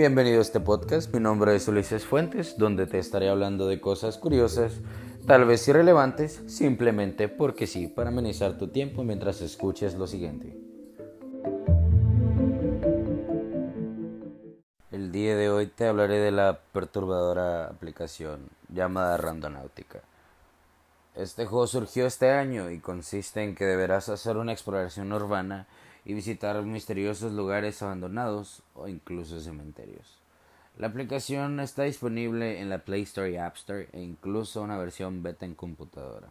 Bienvenido a este podcast, mi nombre es Ulises Fuentes, donde te estaré hablando de cosas curiosas, tal vez irrelevantes, simplemente porque sí, para amenizar tu tiempo mientras escuches lo siguiente. El día de hoy te hablaré de la perturbadora aplicación llamada Randonáutica. Este juego surgió este año y consiste en que deberás hacer una exploración urbana y visitar misteriosos lugares abandonados o incluso cementerios. La aplicación está disponible en la Play Store y App Store e incluso una versión beta en computadora.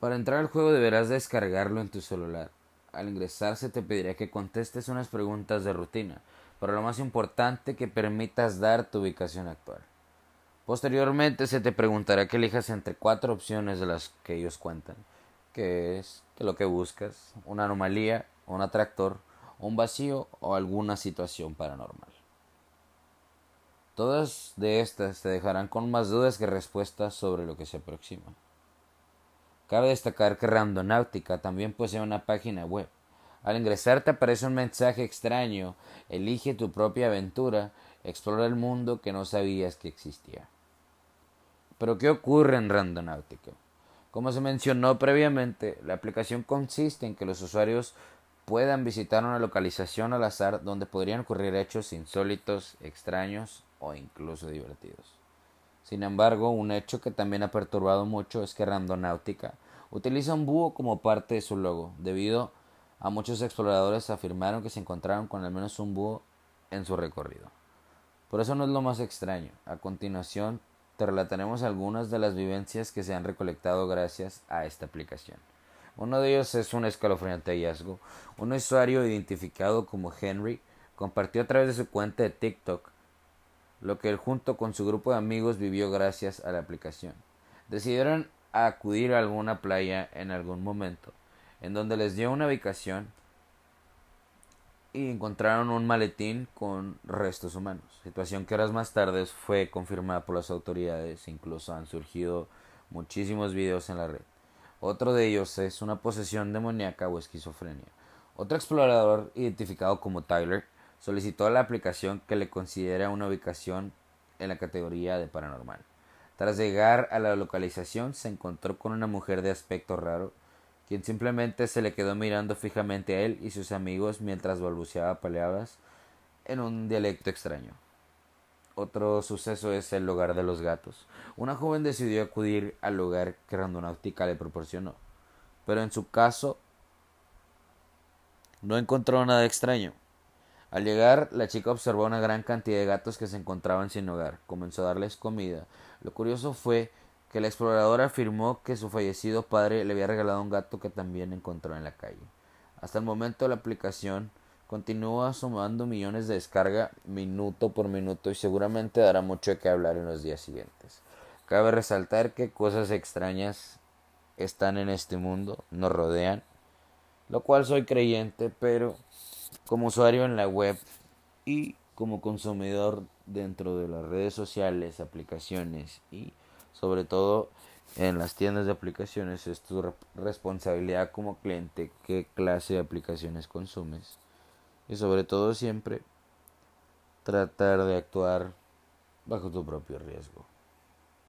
Para entrar al juego deberás descargarlo en tu celular. Al ingresar se te pedirá que contestes unas preguntas de rutina, pero lo más importante que permitas dar tu ubicación actual. Posteriormente se te preguntará que elijas entre cuatro opciones de las que ellos cuentan que es que lo que buscas, una anomalía, un atractor, un vacío o alguna situación paranormal. Todas de estas te dejarán con más dudas que respuestas sobre lo que se aproxima. Cabe destacar que Randonáutica también posee una página web. Al ingresar te aparece un mensaje extraño, elige tu propia aventura, explora el mundo que no sabías que existía. Pero ¿qué ocurre en Randonáutica? Como se mencionó previamente, la aplicación consiste en que los usuarios puedan visitar una localización al azar donde podrían ocurrir hechos insólitos, extraños o incluso divertidos. Sin embargo, un hecho que también ha perturbado mucho es que Randonáutica utiliza un búho como parte de su logo, debido a muchos exploradores afirmaron que se encontraron con al menos un búho en su recorrido. Por eso no es lo más extraño. A continuación te relataremos algunas de las vivencias que se han recolectado gracias a esta aplicación. Uno de ellos es un escalofriante hallazgo. Un usuario identificado como Henry compartió a través de su cuenta de TikTok lo que él junto con su grupo de amigos vivió gracias a la aplicación. Decidieron acudir a alguna playa en algún momento, en donde les dio una ubicación y encontraron un maletín con restos humanos, situación que horas más tarde fue confirmada por las autoridades, incluso han surgido muchísimos videos en la red. Otro de ellos es una posesión demoníaca o esquizofrenia. Otro explorador, identificado como Tyler, solicitó a la aplicación que le considera una ubicación en la categoría de paranormal. Tras llegar a la localización, se encontró con una mujer de aspecto raro, quien simplemente se le quedó mirando fijamente a él y sus amigos mientras balbuceaba palabras en un dialecto extraño. Otro suceso es el hogar de los gatos. Una joven decidió acudir al lugar que Randonáutica le proporcionó, pero en su caso no encontró nada extraño. Al llegar, la chica observó una gran cantidad de gatos que se encontraban sin hogar. Comenzó a darles comida. Lo curioso fue que la exploradora afirmó que su fallecido padre le había regalado un gato que también encontró en la calle. Hasta el momento la aplicación continúa sumando millones de descarga minuto por minuto y seguramente dará mucho de qué hablar en los días siguientes. Cabe resaltar que cosas extrañas están en este mundo, nos rodean, lo cual soy creyente, pero como usuario en la web y como consumidor dentro de las redes sociales, aplicaciones y sobre todo en las tiendas de aplicaciones es tu responsabilidad como cliente qué clase de aplicaciones consumes y sobre todo siempre tratar de actuar bajo tu propio riesgo.